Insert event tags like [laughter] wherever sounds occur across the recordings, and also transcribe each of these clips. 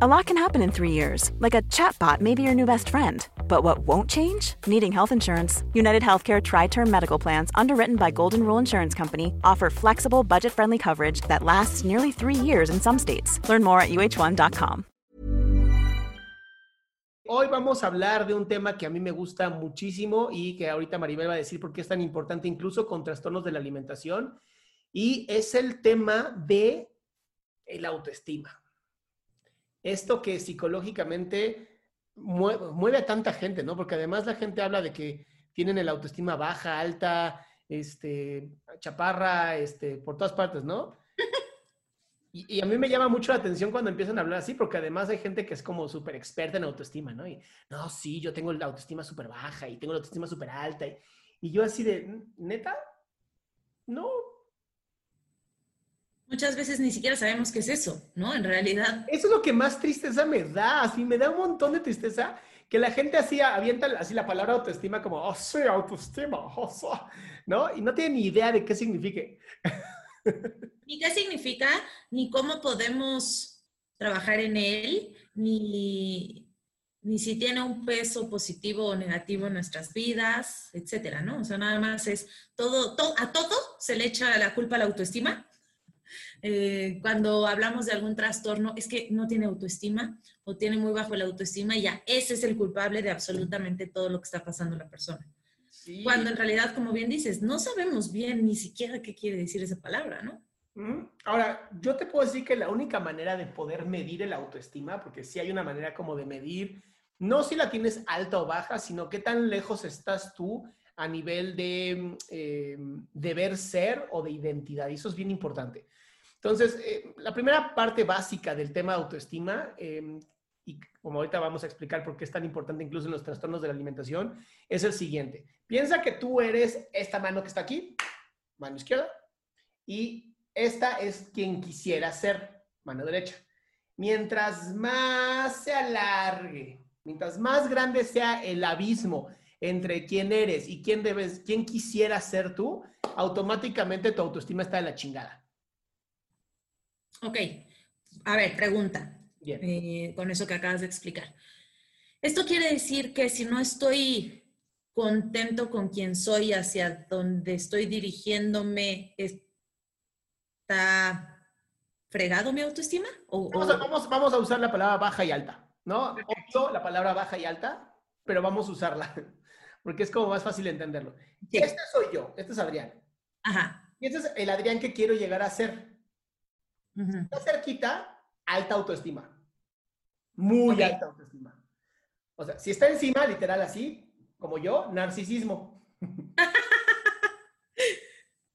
A lot can happen in three years, like a chatbot may be your new best friend. But what won't change? Needing health insurance. United Healthcare Tri Term Medical Plans, underwritten by Golden Rule Insurance Company, offer flexible, budget friendly coverage that lasts nearly three years in some states. Learn more at uh1.com. Hoy vamos a hablar de un tema que a mí me gusta muchísimo y que ahorita Maribel va a decir por qué es tan importante, incluso con trastornos de la alimentación, y es el tema de el autoestima. Esto que psicológicamente mueve, mueve, a tanta gente, ¿no? Porque además la gente habla de que tienen el autoestima baja, alta, este, chaparra, este, por todas partes, ¿no? [laughs] Y, y, a mí me llama mucho la atención cuando empiezan a hablar así, porque además hay gente que es como súper experta en autoestima, ¿no? Y, no, sí, yo tengo la autoestima súper baja y tengo la autoestima súper alta. Y, y yo así de, ¿neta? No, Muchas veces ni siquiera sabemos qué es eso, ¿no? En realidad. Eso es lo que más tristeza me da, así me da un montón de tristeza que la gente así avienta así la palabra autoestima como, oh, sí, autoestima, oh, sí", ¿no? Y no tiene ni idea de qué signifique. [laughs] Ni qué significa, ni cómo podemos trabajar en él, ni, ni si tiene un peso positivo o negativo en nuestras vidas, etcétera, ¿no? O sea, nada más es todo, todo a todo se le echa la culpa a la autoestima eh, cuando hablamos de algún trastorno, es que no tiene autoestima o tiene muy bajo la autoestima y ya ese es el culpable de absolutamente todo lo que está pasando la persona. Sí. Cuando en realidad, como bien dices, no sabemos bien ni siquiera qué quiere decir esa palabra, ¿no? Ahora, yo te puedo decir que la única manera de poder medir el autoestima, porque sí hay una manera como de medir, no si la tienes alta o baja, sino qué tan lejos estás tú a nivel de eh, deber ser o de identidad. Y eso es bien importante. Entonces, eh, la primera parte básica del tema de autoestima, eh, y como ahorita vamos a explicar por qué es tan importante incluso en los trastornos de la alimentación, es el siguiente. Piensa que tú eres esta mano que está aquí, mano izquierda, y esta es quien quisiera ser, mano derecha. Mientras más se alargue, mientras más grande sea el abismo entre quién eres y quién debes, quién quisiera ser tú, automáticamente tu autoestima está de la chingada. Ok, a ver, pregunta. Eh, con eso que acabas de explicar. Esto quiere decir que si no estoy contento con quien soy, hacia donde estoy dirigiéndome, ¿está fregado mi autoestima? ¿O, vamos, a, vamos, vamos, a, usar la palabra baja y alta, ¿no? Obvio la palabra baja y alta, pero vamos a usarla, [laughs] porque es como más fácil entenderlo. Sí. Este soy yo, este es Adrián. Ajá. Y este es el Adrián que quiero llegar a ser. Uh -huh. Está cerquita, alta autoestima. Muy okay. alta autoestima. O sea, si está encima, literal así, como yo, narcisismo.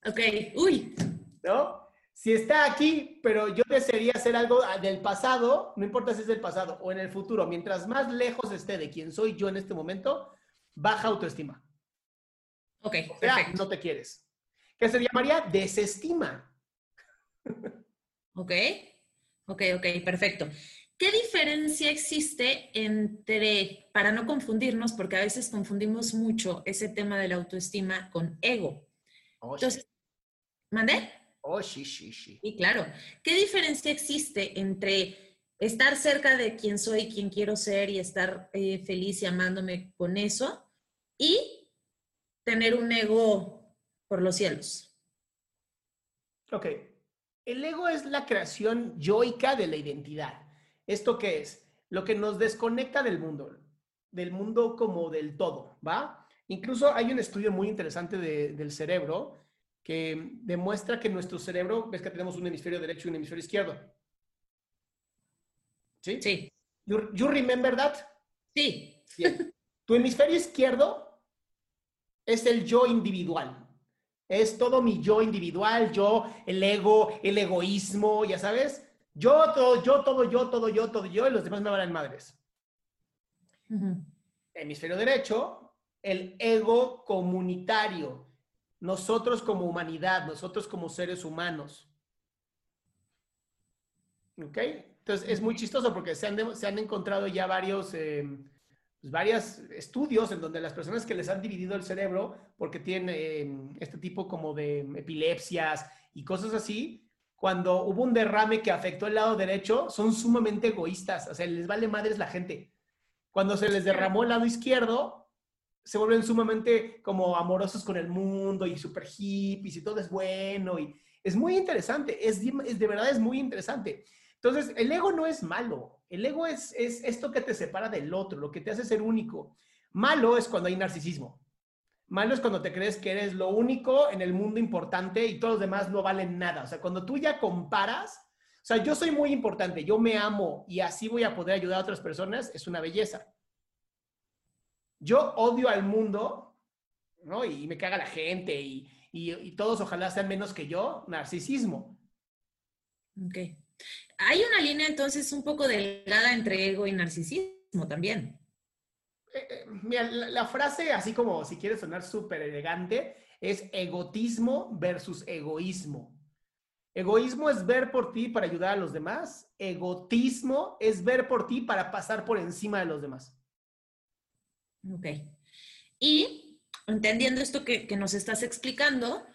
ok, uy. ¿No? Si está aquí, pero yo desearía hacer algo del pasado, no importa si es del pasado o en el futuro, mientras más lejos esté de quien soy yo en este momento, baja autoestima. Ok, o sea, perfecto. no te quieres. ¿Qué se llamaría desestima? Ok, ok, ok, perfecto. ¿Qué diferencia existe entre, para no confundirnos, porque a veces confundimos mucho ese tema de la autoestima con ego? Oh, Entonces, sí. ¿mandé? Oh, sí, sí, sí. Y claro, ¿qué diferencia existe entre estar cerca de quien soy, quien quiero ser y estar eh, feliz y amándome con eso y tener un ego por los cielos? Ok, el ego es la creación yoica de la identidad. ¿Esto qué es? Lo que nos desconecta del mundo, del mundo como del todo, ¿va? Incluso hay un estudio muy interesante de, del cerebro que demuestra que nuestro cerebro, ves que tenemos un hemisferio derecho y un hemisferio izquierdo. ¿Sí? Sí. You, you remember that? Sí. Bien. Tu hemisferio izquierdo es el yo individual. Es todo mi yo individual, yo, el ego, el egoísmo, ya sabes. Yo, todo, yo, todo, yo, todo, yo, todo yo, y los demás me van madres. Ujú. Hemisferio derecho, el ego comunitario. Nosotros como humanidad, nosotros como seres humanos. ¿Ok? Entonces es muy chistoso porque se han, se han encontrado ya varios, eh, pues, varios estudios en donde las personas que les han dividido el cerebro porque tienen eh, este tipo como de epilepsias y cosas así, cuando hubo un derrame que afectó el lado derecho, son sumamente egoístas, o sea, les vale madres la gente. Cuando se les derramó el lado izquierdo, se vuelven sumamente como amorosos con el mundo y super hippies y todo es bueno y es muy interesante, es, es de verdad es muy interesante. Entonces, el ego no es malo, el ego es, es esto que te separa del otro, lo que te hace ser único. Malo es cuando hay narcisismo. Malo es cuando te crees que eres lo único en el mundo importante y todos los demás no valen nada. O sea, cuando tú ya comparas, o sea, yo soy muy importante, yo me amo y así voy a poder ayudar a otras personas, es una belleza. Yo odio al mundo, ¿no? Y me caga la gente y, y- y todos ojalá sean menos que yo, narcisismo. Ok. Hay una línea entonces un poco delgada entre ego y narcisismo también. Eh, eh, mira, la, la frase, así como si quieres sonar súper elegante, es egotismo versus egoísmo. Egoísmo es ver por ti para ayudar a los demás. Egotismo es ver por ti para pasar por encima de los demás. Ok. Y entendiendo esto que, que nos estás explicando,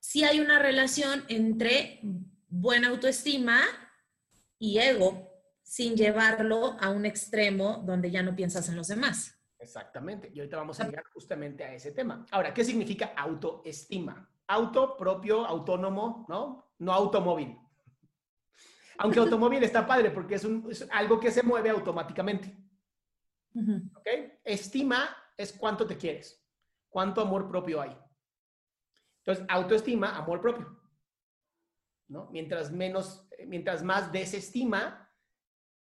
sí hay una relación entre buena autoestima y ego, sin llevarlo a un extremo donde ya no piensas en los demás. Exactamente. Y ahorita vamos a llegar justamente a ese tema. Ahora, ¿qué significa autoestima? Auto, propio, autónomo, ¿no? No automóvil. Aunque [laughs] automóvil está padre porque es, un- es algo que se mueve automáticamente. Ujú. ¿Ok? Estima es cuánto te quieres, cuánto amor propio hay. Entonces, autoestima, amor propio. ¿No? Mientras menos, mientras más desestima,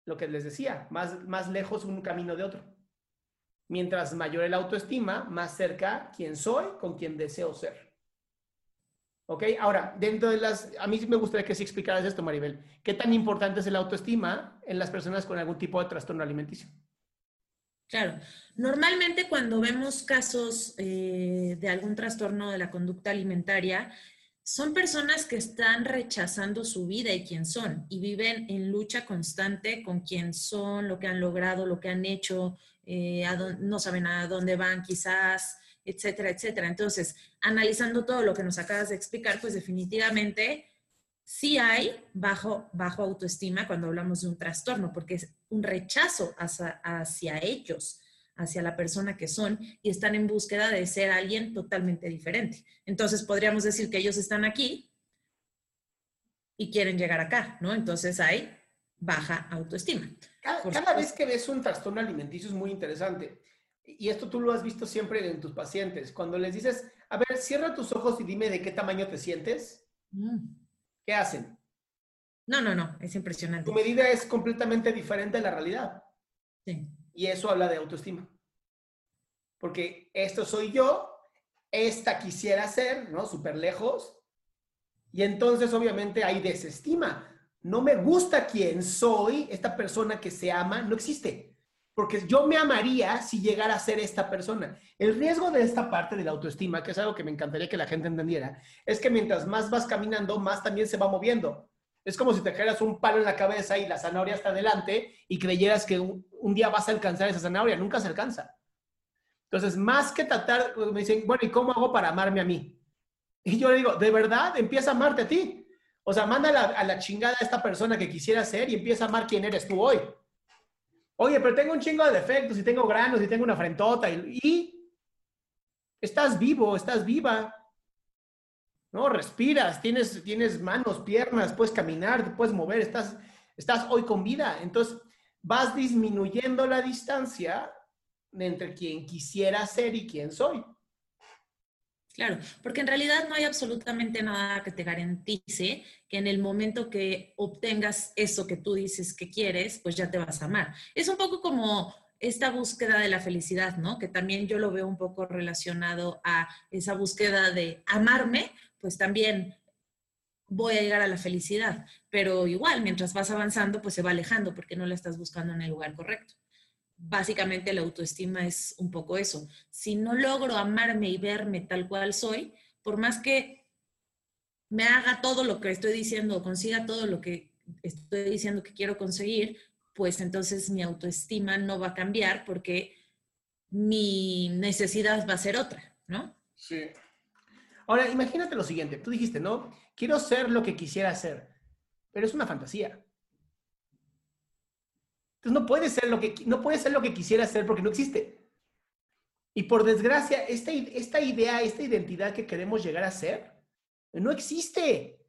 lo que les decía, más, más lejos un camino de otro. Mientras mayor el autoestima, más cerca quién soy con quien deseo ser. ¿Ok? Ahora, dentro de las... A mí sí me gustaría que sí explicaras esto, Maribel. ¿Qué tan importante es el autoestima en las personas con algún tipo de trastorno alimenticio? Claro. Normalmente cuando vemos casos eh, de algún trastorno de la conducta alimentaria, son personas que están rechazando su vida y quién son y viven en lucha constante con quién son, lo que han logrado, lo que han hecho, eh, no saben a dónde van quizás, etcétera, etcétera. Entonces, analizando todo lo que nos acabas de explicar, pues definitivamente sí hay bajo, bajo autoestima cuando hablamos de un trastorno, porque es un rechazo hacia ellos, hacia la persona que son, y están en búsqueda de ser alguien totalmente diferente. Entonces podríamos decir que ellos están aquí y quieren llegar acá, ¿no? Entonces hay baja autoestima. Cada, vez que ves un trastorno alimenticio es muy interesante. Y esto tú lo has visto siempre en tus pacientes. Cuando les dices, a ver, cierra tus ojos y dime de qué tamaño te sientes, ¿qué hacen? No, no, no, es impresionante. Tu medida es completamente diferente a la realidad. Sí. Y eso habla de autoestima. Porque esto soy yo, esta quisiera ser, ¿no? Súper lejos. Y entonces obviamente hay desestima. No me gusta quién soy, esta persona que se ama, no existe. Porque yo me amaría si llegara a ser esta persona. El riesgo de esta parte de la autoestima, que es algo que me encantaría que la gente entendiera, es que mientras más vas caminando, más también se va moviendo. Es como si te cayeras un palo en la cabeza y la zanahoria está adelante y creyeras que un, día vas a alcanzar esa zanahoria. Nunca se alcanza. Entonces, más que tratar, me dicen, bueno, ¿y cómo hago para amarme a mí? Y yo le digo, ¿de verdad? Empieza a amarte a ti. O sea, manda a la, a la chingada a esta persona que quisiera ser y empieza a amar quién eres tú hoy. Oye, pero tengo un chingo de defectos y tengo granos y tengo una frentota y, y estás vivo, estás viva. ¿No? Respiras, tienes, tienes manos, piernas, puedes caminar, puedes mover, estás, estás hoy con vida. Entonces, vas disminuyendo la distancia entre quien quisiera ser y quién soy. Claro, porque en realidad no hay absolutamente nada que te garantice que en el momento que obtengas eso que tú dices que quieres, pues ya te vas a amar. Es un poco como esta búsqueda de la felicidad, ¿no? Que también yo lo veo un poco relacionado a esa búsqueda de amarme, pues también voy a llegar a la felicidad, pero igual, mientras vas avanzando, pues se va alejando porque no la estás buscando en el lugar correcto básicamente la autoestima es un poco eso. Si no logro amarme y verme tal cual soy, por más que me haga todo lo que estoy diciendo o consiga todo lo que estoy diciendo que quiero conseguir, pues entonces mi autoestima no va a cambiar porque mi necesidad va a ser otra, ¿no? Sí. Ahora, imagínate lo siguiente, tú dijiste, ¿no? Quiero ser lo que quisiera ser, pero es una fantasía. Entonces no puede ser lo que, no ser lo que quisiera ser porque no existe. Y por desgracia, esta, esta idea, esta identidad que queremos llegar a ser, no existe.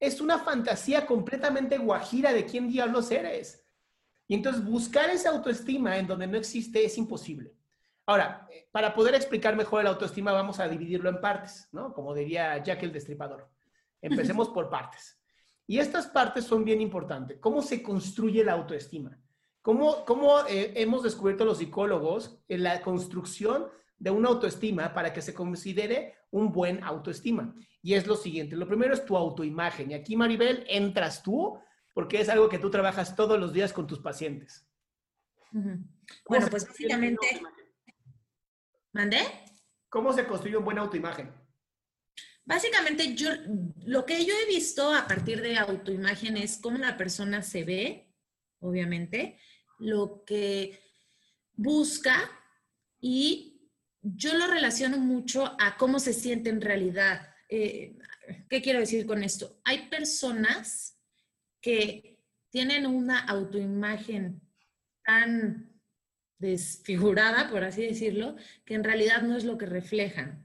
Es una fantasía completamente guajira de quién diablos eres. Y entonces buscar esa autoestima en donde no existe es imposible. Ahora, para poder explicar mejor la autoestima, vamos a dividirlo en partes, ¿no? Como diría Jack el Destripador. Empecemos [laughs] por partes. Y estas partes son bien importantes. ¿Cómo se construye la autoestima? ¿Cómo, cómo eh, hemos descubierto los psicólogos en la construcción de una autoestima para que se considere un buen autoestima? Y es lo siguiente, lo primero es tu autoimagen. Y aquí, Maribel, entras tú porque es algo que tú trabajas todos los días con tus pacientes. Bueno, pues básicamente... ¿Mandé? ¿Cómo se construye un buen autoimagen? Básicamente, yo, lo que yo he visto a partir de autoimagen es cómo la persona se ve, obviamente, lo que busca y yo lo relaciono mucho a cómo se siente en realidad. Eh, ¿Qué quiero decir con esto? Hay personas que tienen una autoimagen tan desfigurada, por así decirlo, que en realidad no es lo que reflejan.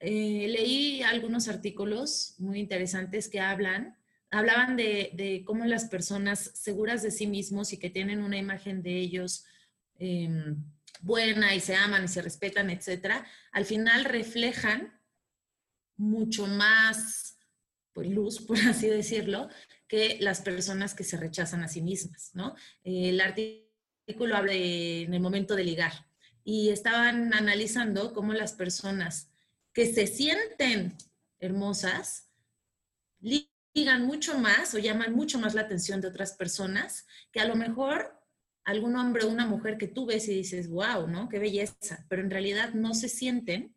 Eh, leí algunos artículos muy interesantes que hablan hablaban de, cómo las personas seguras de sí mismos y que tienen una imagen de ellos em, buena y se aman y se respetan, etcétera, al final reflejan mucho más pues, luz, [laughs] por así decirlo, que las personas que se rechazan a sí mismas, ¿no? El artículo habla en el momento de ligar y estaban analizando cómo las personas que se sienten hermosas digan mucho más o llaman mucho más la atención de otras personas que a lo mejor algún hombre o una mujer que tú ves y dices, wow, ¿no? Qué belleza, pero en realidad no se sienten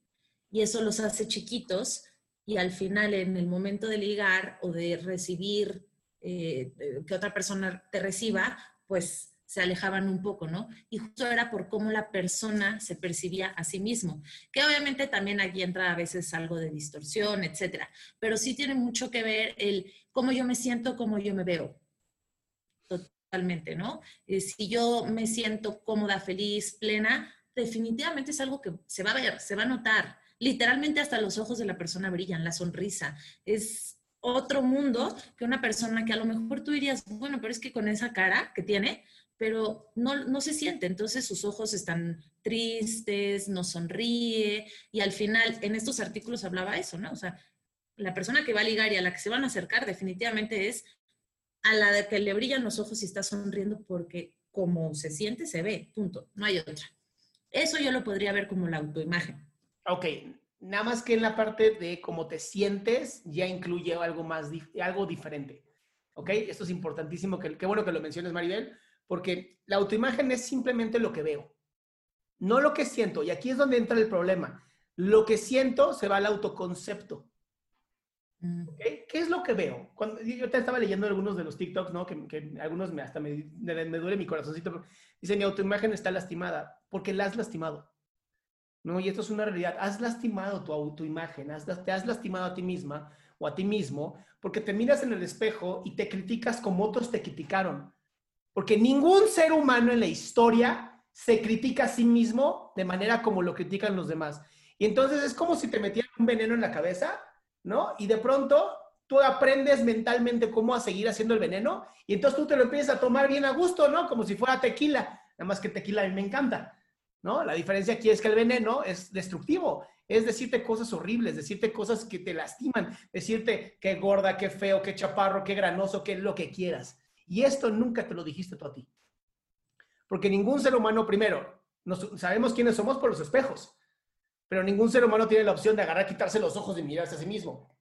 y eso los hace chiquitos y al final en el momento de ligar o de recibir, eh, que otra persona te reciba, pues se alejaban un poco, ¿no? Y justo era por cómo la persona se percibía a sí mismo, que obviamente también aquí entra a veces algo de distorsión, etcétera, pero sí tiene mucho que ver el cómo yo me siento, cómo yo me veo. Totalmente, ¿no? Eh, si yo me siento cómoda, feliz, plena, definitivamente es algo que se va a ver, se va a notar. Literalmente hasta los ojos de la persona brillan, la sonrisa. Es otro mundo que una persona que a lo mejor tú dirías, bueno, pero es que con esa cara que tiene, pero no, no se siente. Entonces sus ojos están tristes, no sonríe y al final en estos artículos hablaba eso, ¿no? O sea, la persona que va a ligar y a la que se van a acercar definitivamente es a la de que le brillan los ojos y está sonriendo porque como se siente, se ve, punto, no hay otra. Eso yo lo podría ver como la autoimagen. Ok, nada más que en la parte de cómo te sientes ya incluye algo más, algo diferente. ¿Ok? Esto es importantísimo, que, qué bueno que lo menciones, Maribel, porque la autoimagen es simplemente lo que veo, no lo que siento. Y aquí es donde entra el problema. Lo que siento se va al autoconcepto. Mm. ¿Qué es lo que veo? Cuando, yo te estaba leyendo algunos de los TikToks, ¿no? Que, algunos me, hasta me, me, duele mi corazoncito. Dice, mi autoimagen está lastimada porque la has lastimado. ¿No? Y esto es una realidad. Has lastimado tu autoimagen, has, te has lastimado a ti misma o a ti mismo porque te miras en el espejo y te criticas como otros te criticaron. Porque ningún ser humano en la historia se critica a sí mismo de manera como lo critican los demás. Y entonces es como si te metieran un veneno en la cabeza, ¿no? Y de pronto tú aprendes mentalmente cómo a seguir haciendo el veneno y entonces tú te lo empiezas a tomar bien a gusto, ¿no? Como si fuera tequila. Nada más que tequila a mí me encanta, ¿no? La diferencia aquí es que el veneno es destructivo. es decirte cosas horribles, decirte cosas que te lastiman, decirte que gorda, qué feo, qué chaparro, qué granoso, qué lo que quieras. Y esto nunca te lo dijiste tú a ti. Porque ningún ser humano, primero, sabemos quiénes somos por los espejos, pero ningún ser humano tiene la opción de agarrar, quitarse los ojos y mirarse a sí mismo.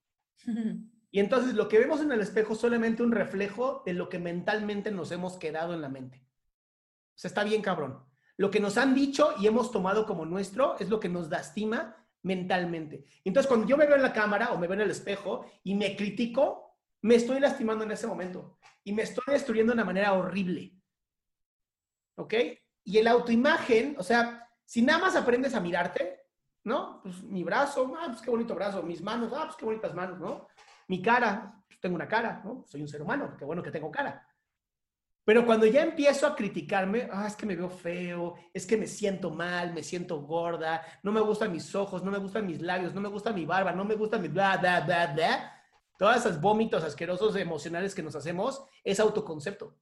[laughs] Y entonces lo que vemos en el espejo es solamente un reflejo de lo que mentalmente nos hemos quedado en la mente. O sea, está bien cabrón. Lo que nos han dicho y hemos tomado como nuestro es lo que nos lastima mentalmente. Entonces, cuando yo me veo en la cámara o me veo en el espejo y me critico, me estoy lastimando en ese momento y me estoy destruyendo de una manera horrible. ¿Ok? Y el autoimagen, o sea, si nada más aprendes a mirarte, ¿no? Pues mi brazo, ah, pues qué bonito brazo, mis manos, ah, pues qué bonitas manos, ¿no? Mi cara, pues tengo una cara, ¿no? Soy un ser humano, qué bueno que tengo cara. Pero cuando ya empiezo a criticarme, ah, es que me veo feo, es que me siento mal, me siento gorda, no me gustan mis ojos, no me gustan mis labios, no me gusta mi barba, no me gusta mi bla, bla, bla, bla. Todas esas vómitos asquerosos emocionales que nos hacemos es autoconcepto.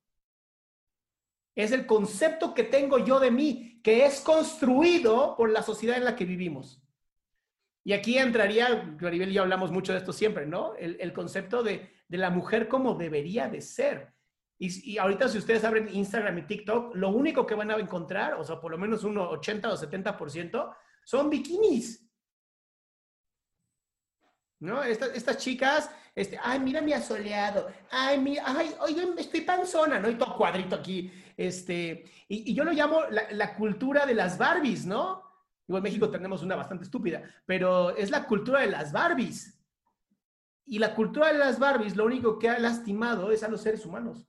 Es el concepto que tengo yo de mí, que es construido por la sociedad en la que vivimos. Y aquí entraría, Claribel y yo hablamos mucho de esto siempre, ¿no? El, concepto de, de la mujer como debería de ser y, ahorita si ustedes abren Instagram y TikTok, lo único que van a encontrar, o sea, por lo menos un 80 o 70%, son bikinis. ¿No? Estas, estas chicas, este, ay, mira mi asoleado, ay, mi, ay, oye, estoy panzona, ¿no? Y todo cuadrito aquí, este, y, yo lo llamo la, la, cultura de las Barbies, ¿no? Igual en México tenemos una bastante estúpida, pero es la cultura de las Barbies. Y la cultura de las Barbies lo único que ha lastimado es a los seres humanos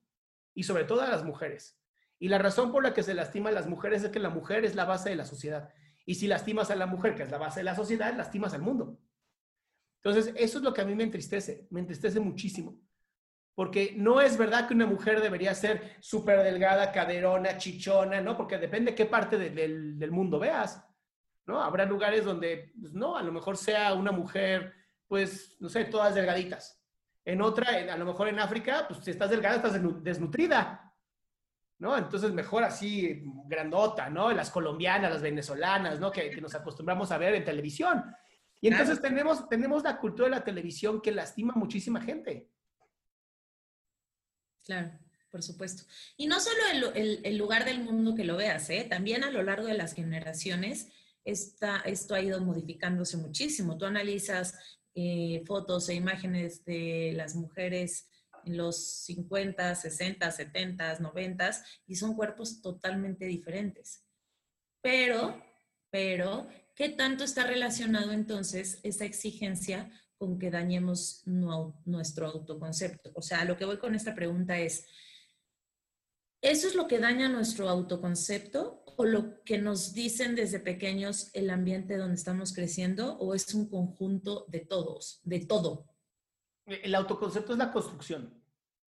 y sobre todo a las mujeres. Y la razón por la que se lastima a las mujeres es que la mujer es la base de la sociedad. Y si lastimas a la mujer, que es la base de la sociedad, lastimas al mundo. Entonces, eso es lo que a mí me entristece, me entristece muchísimo. Porque no es verdad que una mujer debería ser súper delgada, caderona, chichona, ¿no? Porque depende qué parte del, mundo veas, ¿no? Habrá lugares donde, pues, no, a lo mejor sea una mujer, pues, no sé, todas delgaditas. En otra, a lo mejor en África, pues si estás delgada, estás desnutrida, ¿no? Entonces mejor así, grandota, ¿no? Las colombianas, las venezolanas, ¿no? Que, nos acostumbramos a ver en televisión. Y entonces tenemos, tenemos la cultura de la televisión que lastima a muchísima gente. Claro, por supuesto. Y no solo el, el, lugar del mundo que lo veas, ¿eh? También a lo largo de las generaciones, esta, esto ha ido modificándose muchísimo. Tú analizas eh, fotos e imágenes de las mujeres en los 50, 60, 70, 90 y son cuerpos totalmente diferentes. Pero, pero, ¿qué tanto está relacionado entonces esa exigencia con que dañemos nuestro autoconcepto? O sea, lo que voy con esta pregunta es, ¿eso es lo que daña nuestro autoconcepto o lo que nos dicen desde pequeños el ambiente donde estamos creciendo o es un conjunto de todos, de todo? El autoconcepto es la construcción.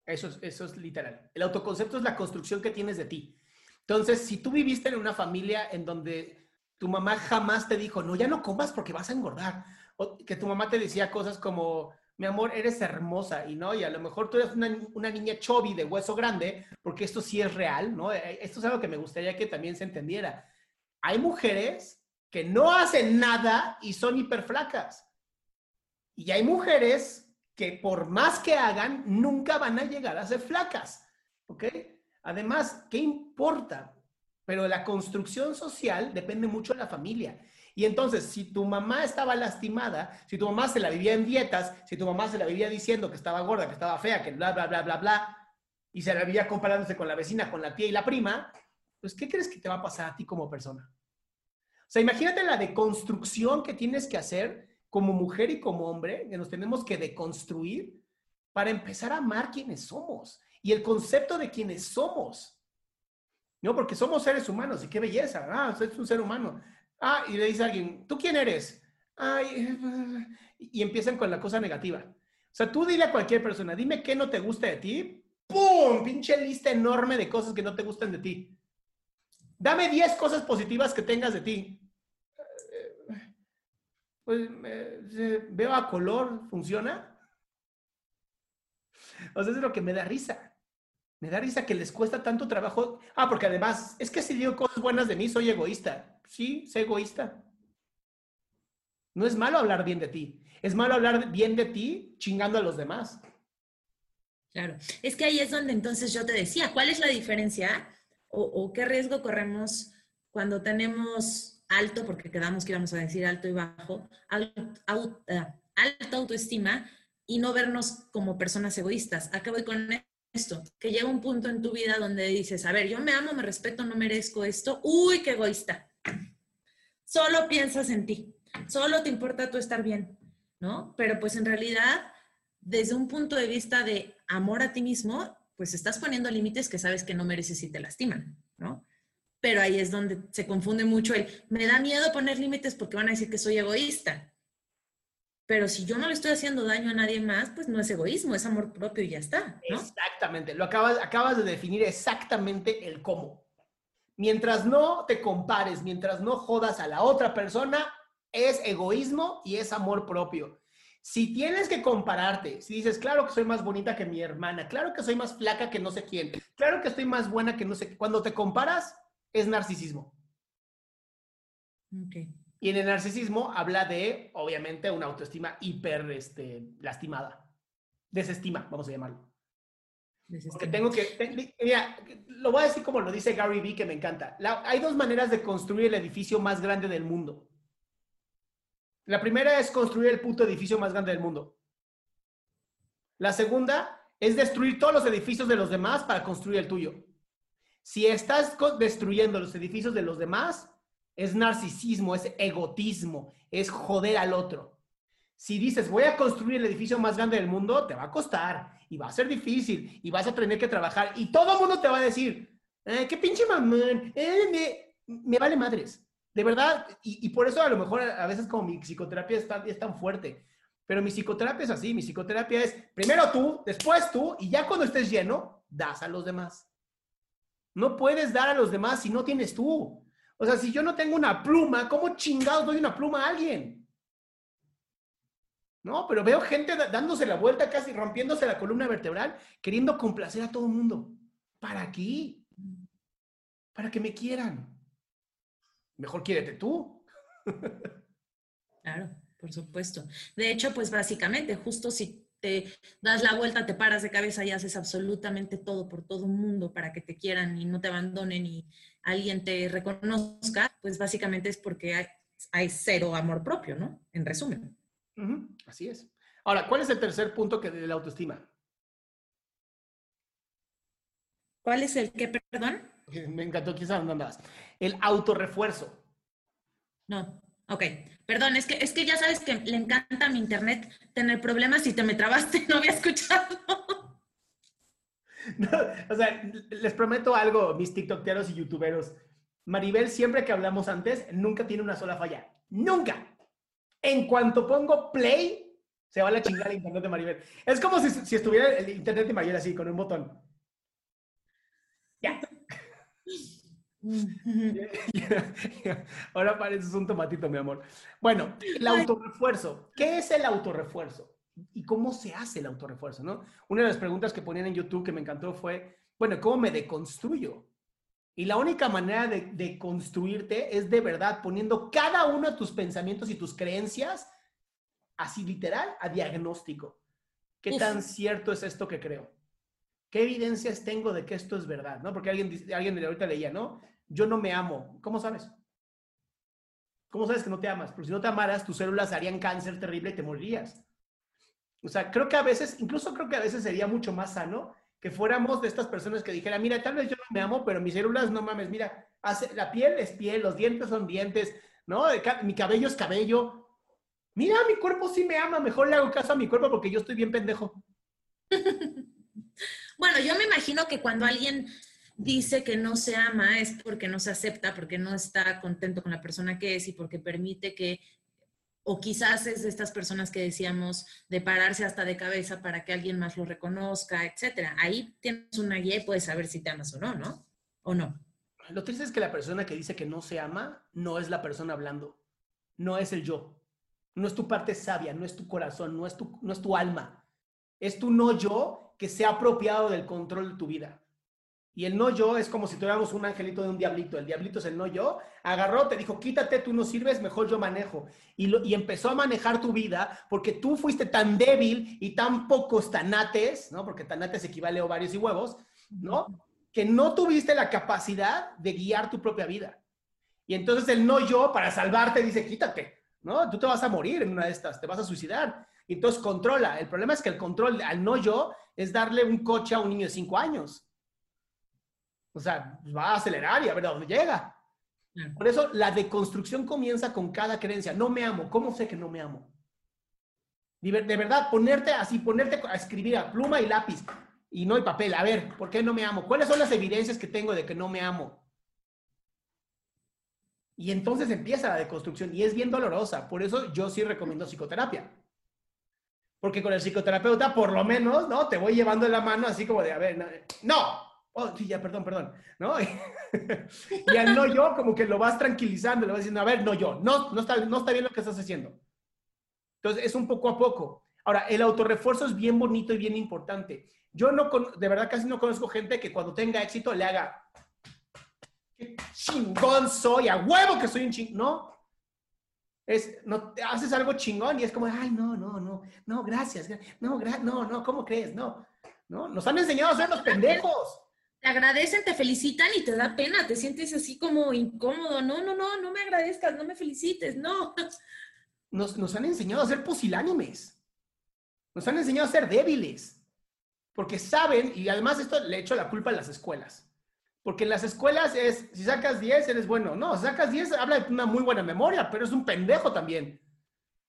Eso es, eso es literal. El autoconcepto es la construcción que tienes de ti. Entonces, si tú viviste en una familia en donde tu mamá jamás te dijo, no, ya no comas porque vas a engordar, o que tu mamá te decía cosas como, mi amor, eres hermosa y no, y a lo mejor tú eres una, niña chovi de hueso grande, porque esto sí es real, ¿no? Eh, esto es algo que me gustaría que también se entendiera. Hay mujeres que no hacen nada y son hiperflacas. Y hay mujeres que por más que hagan, nunca van a llegar a ser flacas, ¿ok? Además, ¿qué importa? Pero la construcción social depende mucho de la familia. Y entonces, si tu mamá estaba lastimada, si tu mamá se la vivía en dietas, si tu mamá se la vivía diciendo que estaba gorda, que estaba fea, que bla, bla, bla, bla, bla, y se la vivía comparándose con la vecina, con la tía y la prima, pues, ¿qué crees que te va a pasar a ti como persona? O sea, imagínate la deconstrucción que tienes que hacer como mujer y como hombre, que nos tenemos que deconstruir para empezar a amar quienes somos y el concepto de quienes somos. No, porque somos seres humanos y qué belleza. Ah, es un ser humano. Ah, y le dice a alguien, ¿tú quién eres? Ay, y empiezan con la cosa negativa. O sea, tú dile a cualquier persona, dime qué no te gusta de ti. ¡Pum! Pinche lista enorme de cosas que no te gustan de ti. Dame 10 cosas positivas que tengas de ti. Pues veo a color, ¿funciona? O sea, es lo que me da risa. Me da risa que les cuesta tanto trabajo. Ah, porque además, es que si digo cosas buenas de mí, soy egoísta sí, sé egoísta. No es malo hablar bien de ti. Es malo hablar bien de ti chingando a los demás. Claro. Es que ahí es donde entonces yo te decía, ¿cuál es la diferencia o, qué riesgo corremos cuando tenemos alto, porque quedamos que íbamos a decir alto y bajo, eh, alta autoestima y no vernos como personas egoístas? Acabo voy con esto, que llega un punto en tu vida donde dices, a ver, yo me amo, me respeto, no merezco esto. Uy, qué egoísta. Solo piensas en ti, solo te importa tú estar bien, ¿no? Pero pues en realidad, desde un punto de vista de amor a ti mismo, pues estás poniendo límites que sabes que no mereces y te lastiman, ¿no? Pero ahí es donde se confunde mucho el, me da miedo poner límites porque van a decir que soy egoísta. Pero si yo no le estoy haciendo daño a nadie más, pues no es egoísmo, es amor propio y ya está. Exactamente, lo acabas, acabas de definir exactamente el cómo. Mientras no te compares, mientras no jodas a la otra persona, es egoísmo y es amor propio. Si tienes que compararte, si dices, claro que soy más bonita que mi hermana, claro que soy más flaca que no sé quién, claro que estoy más buena que no sé qué, cuando te comparas, es narcisismo. Okay. Y en el narcisismo habla de, obviamente, una autoestima hiper este, lastimada. Desestima, vamos a llamarlo. Porque tengo que, mira, lo voy a decir como lo dice Gary Vee, que me encanta. hay dos maneras de construir el edificio más grande del mundo. La primera es construir el puto edificio más grande del mundo. La segunda es destruir todos los edificios de los demás para construir el tuyo. Si estás destruyendo los edificios de los demás, es narcisismo, es egotismo, es joder al otro. Si dices, voy a construir el edificio más grande del mundo, te va a costar y va a ser difícil y vas a tener que trabajar y todo el mundo te va a decir, eh, qué pinche mamón, eh, me, vale madres. De verdad, y, por eso a lo mejor a veces como mi psicoterapia es tan, es tan fuerte, pero mi psicoterapia es así, mi psicoterapia es primero tú, después tú, y ya cuando estés lleno, das a los demás. No puedes dar a los demás si no tienes tú. O sea, si yo no tengo una pluma, ¿cómo chingados doy una pluma a alguien? No, pero veo gente dándose la vuelta casi, rompiéndose la columna vertebral, queriendo complacer a todo el mundo. ¿Para qué? Para que me quieran. Mejor quiérete tú. [laughs] Claro, por supuesto. De hecho, pues básicamente, justo si te das la vuelta, te paras de cabeza y haces absolutamente todo por todo el mundo para que te quieran y no te abandonen y alguien te reconozca, pues básicamente es porque hay, cero amor propio, ¿no? En resumen. Así es. Ahora, ¿cuál es el tercer punto que de la autoestima? ¿Cuál es el qué, perdón? Me encantó, ¿quién sabe dónde andabas? El autorrefuerzo. No, ok. Perdón, es que, es que ya sabes que le encanta a mi internet tener problemas y te me trabaste, [laughs] no había escuchado. [laughs] o sea, les prometo algo, mis tiktokeros y youtuberos. Maribel, siempre que hablamos antes, nunca tiene una sola falla. ¡Nunca! En cuanto pongo play, se va a la chingada el internet de Maribel. Es como si, si estuviera el internet de Maribel así, con un botón. Ya. [laughs] Ahora pareces un tomatito, mi amor. Bueno, el autorrefuerzo. ¿Qué es el autorrefuerzo? ¿Y cómo se hace el autorrefuerzo? ¿no? Una de las preguntas que ponían en YouTube que me encantó fue, bueno, ¿cómo me deconstruyo? Y la única manera de, de construirte es de verdad poniendo cada uno de tus pensamientos y tus creencias así literal a diagnóstico. ¿Qué tan cierto es esto que creo? ¿Qué evidencias tengo de que esto es verdad? ¿no? Porque alguien, alguien de ahorita leía, ¿no? Yo no me amo. ¿Cómo sabes? ¿Cómo sabes que no te amas? Porque si no te amaras, tus células harían cáncer terrible y te morirías. O sea, creo que a veces, incluso creo que a veces sería mucho más sano que fuéramos de estas personas que dijeran, mira, tal vez yo no me amo, pero mis células, no mames, mira, hace, la piel es piel, los dientes son dientes, ¿no? Mi cabello es cabello. Mira, mi cuerpo sí me ama, mejor le hago caso a mi cuerpo porque yo estoy bien pendejo. [laughs] bueno, yo me imagino que cuando alguien dice que no se ama es porque no se acepta, porque no está contento con la persona que es y porque permite que o quizás es de estas personas que decíamos de pararse hasta de cabeza para que alguien más lo reconozca, etcétera. Ahí tienes una guía y puedes saber si te amas o no, ¿no? ¿O no? Lo triste es que la persona que dice que no se ama no es la persona hablando, no es el yo, no es tu parte sabia, no es tu corazón, no es tu, no es tu alma, es tu no yo que se ha apropiado del control de tu vida. Y el no yo es como si tuviéramos un angelito de un diablito. El diablito es el no yo. Agarró, te dijo, quítate, tú no sirves, mejor yo manejo. Y, lo, y empezó a manejar tu vida porque tú fuiste tan débil y tan pocos tanates, ¿no? Porque tanates equivale a ovarios y huevos, ¿no? Que no tuviste la capacidad de guiar tu propia vida. Y entonces el no yo, para salvarte, dice, quítate, ¿no? Tú te vas a morir en una de estas, te vas a suicidar. Y entonces controla. El problema es que el control al no yo es darle un coche a un niño de cinco años. O sea, va a acelerar y a ver a dónde llega. Por eso la deconstrucción comienza con cada creencia. No me amo. ¿Cómo sé que no me amo? De verdad, ponerte así, ponerte a escribir a pluma y lápiz y no hay papel. A ver, ¿por qué no me amo? ¿Cuáles son las evidencias que tengo de que no me amo? Y entonces empieza la deconstrucción y es bien dolorosa. Por eso yo sí recomiendo psicoterapia. Porque con el psicoterapeuta, por lo menos, ¿no? Te voy llevando la mano así como de, a ver, no, oh, sí, ya, perdón, perdón, ¿no? [laughs] y al no yo, como que lo vas tranquilizando, le vas diciendo, a ver, no yo, no, no está, no está bien lo que estás haciendo. Entonces, es un poco a poco. Ahora, el autorrefuerzo es bien bonito y bien importante. Yo no, de verdad, casi no conozco gente que cuando tenga éxito le haga, qué chingón soy, a huevo que soy un chingón, ¿no? Es, no, haces algo chingón y es como, ay, no, no, no, no, gracias, no, no, no, ¿cómo crees? No, no, nos han enseñado a ser los pendejos te agradecen, te felicitan y te da pena, te sientes así como incómodo. No, no, no, no me agradezcas, no me felicites, no. [laughs] Nos, nos han enseñado a ser pusilánimes. Nos han enseñado a ser débiles. Porque saben, y además esto le echo la culpa a las escuelas. Porque en las escuelas es, si sacas 10, eres bueno. No, si sacas 10, habla de una muy buena memoria, pero es un pendejo también.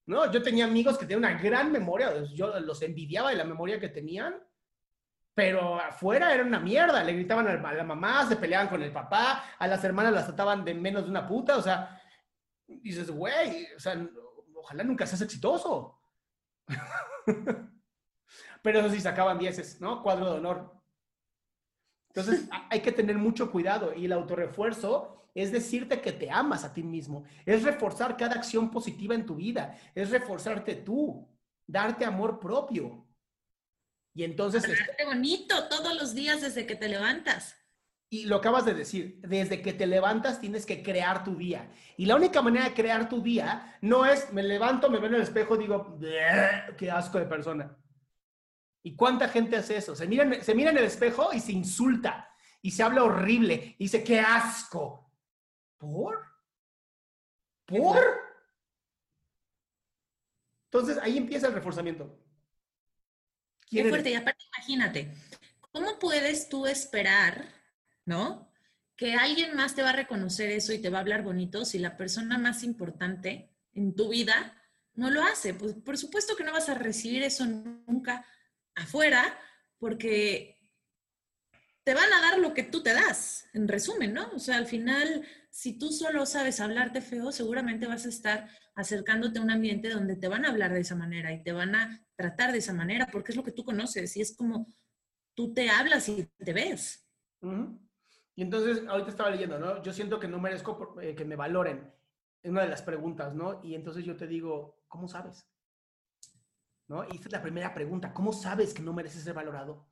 ¿No? Yo tenía amigos que tenían una gran memoria, yo los envidiaba de la memoria que tenían, pero afuera era una mierda. Le gritaban a la mamá, se peleaban con el papá, a las hermanas las trataban de menos de una puta. O sea, dices, güey, o sea, ojalá nunca seas exitoso. [laughs] pero eso sí, sacaban dieces, ¿no? Cuadro de honor. Entonces, [laughs] hay que tener mucho cuidado. Y el autorrefuerzo es decirte que te amas a ti mismo. Es reforzar cada acción positiva en tu vida. Es reforzarte tú. Darte amor propio. Y entonces... Qué bonito todos los días desde que te levantas. Y lo acabas de decir, desde que te levantas tienes que crear tu día. Y la única manera de crear tu día no es me levanto, me veo en el espejo, digo, qué asco de persona. ¿Y cuánta gente hace eso? Se mira, se mira en el espejo y se insulta y se habla horrible y dice, qué asco. ¿Por? ¿Por? Entonces ahí empieza el reforzamiento. Qué fuerte. Y aparte, imagínate, ¿cómo puedes tú esperar, ¿no? Que alguien más te va a reconocer eso y te va a hablar bonito si la persona más importante en tu vida no lo hace. Pues por supuesto que no vas a recibir eso nunca afuera porque te van a dar lo que tú te das, en resumen, ¿no? O sea, al final, si tú solo sabes hablarte feo, seguramente vas a estar acercándote a un ambiente donde te van a hablar de esa manera y te van a tratar de esa manera, porque es lo que tú conoces y es como tú te hablas y te ves. Y entonces, ahorita estaba leyendo, ¿no? Yo siento que no merezco eh, que me valoren. Es una de las preguntas, ¿no? Y entonces yo te digo, ¿cómo sabes? ¿No? Y esta es la primera pregunta, ¿cómo sabes que no mereces ser valorado?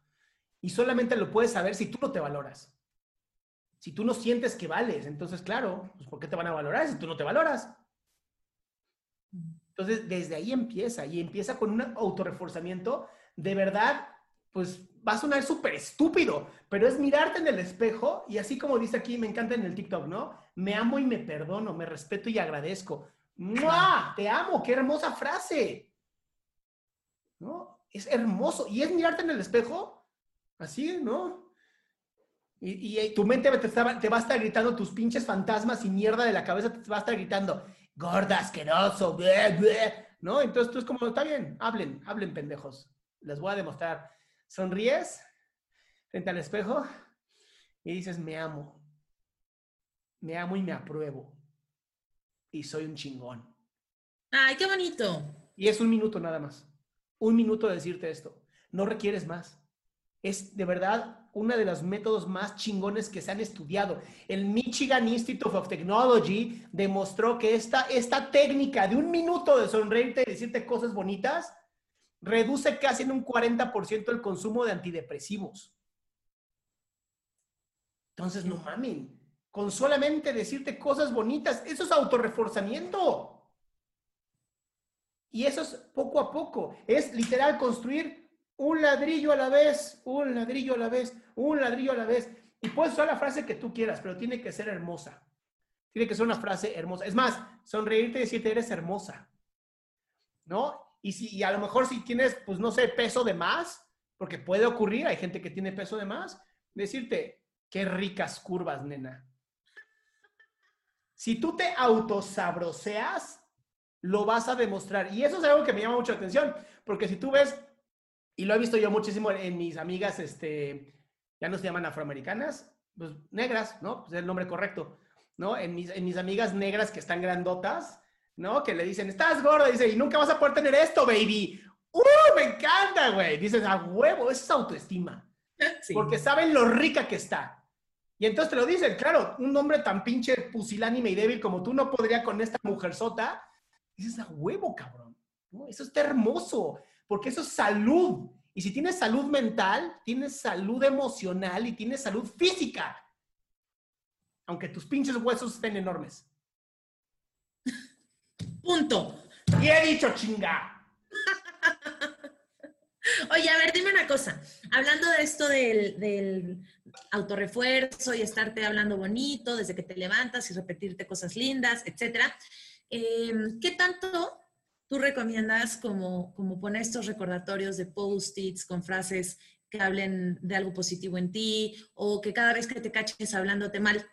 Y solamente lo puedes saber si tú no te valoras. Si tú no sientes que vales, entonces, claro, pues ¿por qué te van a valorar si tú no te valoras? Entonces, desde ahí empieza y empieza con un autorreforzamiento de verdad, pues va a sonar súper estúpido, pero es mirarte en el espejo y así como dice aquí, me encanta en el TikTok, ¿no? Me amo y me perdono, me respeto y agradezco. ¡Mua! Te amo, qué hermosa frase. ¿No? Es hermoso. Y es mirarte en el espejo, así, ¿no? Y, tu mente te, te, va a estar gritando tus pinches fantasmas y mierda de la cabeza te va a estar gritando gorda, asqueroso, ¿no? Entonces tú es como, está bien, hablen, hablen pendejos, les voy a demostrar. Sonríes frente al espejo y dices, me amo, me amo y me apruebo y soy un chingón. Ay, qué bonito. Y es un minuto nada más, un minuto de decirte esto, no requieres más. Es de verdad uno de los métodos más chingones que se han estudiado. El Michigan Institute of Technology demostró que esta, esta técnica de un minuto de sonreírte y decirte cosas bonitas reduce casi en un 40% el consumo de antidepresivos. Entonces, no mamen, con solamente decirte cosas bonitas, eso es autorreforzamiento. Y eso es poco a poco, es literal construir un ladrillo a la vez, un ladrillo a la vez, un ladrillo a la vez. Y puedes usar la frase que tú quieras, pero tiene que ser hermosa. Tiene que ser una frase hermosa. Es más, sonreírte y decirte eres hermosa. ¿No? Y, si, y a lo mejor si tienes, pues no sé, peso de más, porque puede ocurrir, hay gente que tiene peso de más, decirte, qué ricas curvas, nena. Si tú te autosabroseas, lo vas a demostrar. Y eso es algo que me llama mucho atención, porque si tú ves, y lo he visto yo muchísimo en mis amigas, este, ya no se llaman afroamericanas, pues negras, ¿no? Pues es el nombre correcto, ¿no? En mis, en mis amigas negras que están grandotas, ¿no? Que le dicen, estás gorda, dice, y nunca vas a poder tener esto, baby. ¡Uh! Me encanta, güey. Dices, a huevo, eso es autoestima. [laughs] Porque saben lo rica que está. Y entonces te lo dicen, claro, un hombre tan pinche pusilánime y débil como tú no podría con esta mujer sota. Dices, a huevo, cabrón. ¿No? Eso está hermoso, porque eso es salud. Y si tienes salud mental, tienes salud emocional y tienes salud física. Aunque tus pinches huesos estén enormes. [laughs] Punto. Y he dicho chinga. [laughs] Oye, a ver, dime una cosa. Hablando de esto del, del, autorrefuerzo y estarte hablando bonito desde que te levantas y repetirte cosas lindas, etcétera. Em, ¿Qué tanto tú recomiendas como, como poner estos recordatorios de post-its con frases que hablen de algo positivo en ti o que cada vez que te caches hablándote mal,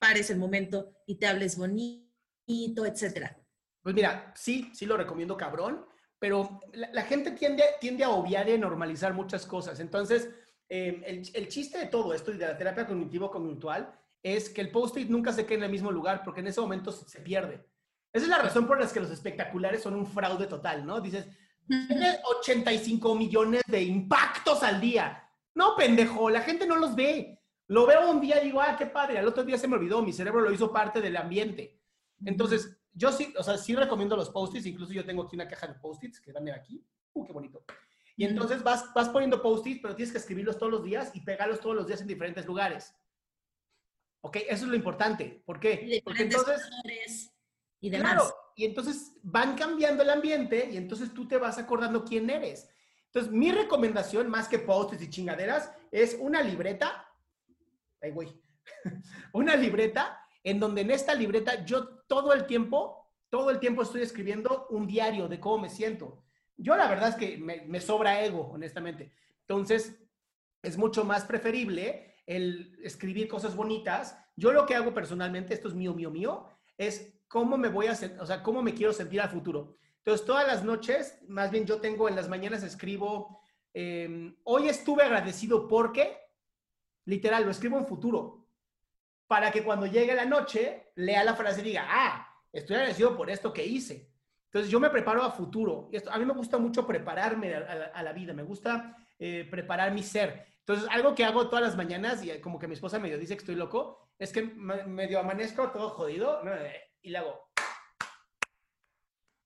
pares el momento y te hables bonito, etcétera? Pues mira, sí, sí lo recomiendo cabrón, pero la, gente tiende, tiende a obviar y a normalizar muchas cosas. Entonces, eh, el, el, chiste de todo esto y de la terapia cognitivo-conductual es que el post-it nunca se quede en el mismo lugar porque en ese momento se, se pierde. Esa es la razón por la que los espectaculares son un fraude total, ¿no? Dices, tiene 85 millones de impactos al día. No, pendejo, la gente no los ve. Lo veo un día y digo, ah, qué padre. Al otro día se me olvidó, mi cerebro lo hizo parte del ambiente. Entonces, yo sí, o sea, sí recomiendo los post-its, incluso yo tengo aquí una caja de post-its que van aquí. Uh, qué bonito. Y entonces vas, vas poniendo post-its, pero tienes que escribirlos todos los días y pegarlos todos los días en diferentes lugares. ¿Ok? Eso es lo importante. ¿Por qué? Porque entonces... Y demás. Claro, y entonces van cambiando el ambiente y entonces tú te vas acordando quién eres. Entonces, mi recomendación, más que post-its y chingaderas, es una libreta. Ay, güey. [laughs] una libreta en donde en esta libreta yo todo el tiempo, todo el tiempo estoy escribiendo un diario de cómo me siento. Yo la verdad es que me, sobra ego, honestamente. Entonces, es mucho más preferible el escribir cosas bonitas. Yo lo que hago personalmente, esto es mío, mío, mío, es cómo me voy a, o sea, cómo me quiero sentir al futuro. Entonces, todas las noches, más bien yo tengo en las mañanas escribo, em, hoy estuve agradecido porque, literal, lo escribo en futuro, para que cuando llegue la noche, lea la frase y diga, ah, estoy agradecido por esto que hice. Entonces yo me preparo a futuro. Esto, a mí me gusta mucho prepararme a, la vida, me gusta eh, preparar mi ser. Entonces algo que hago todas las mañanas y como que mi esposa medio dice que estoy loco, es que medio amanezco todo jodido y le hago.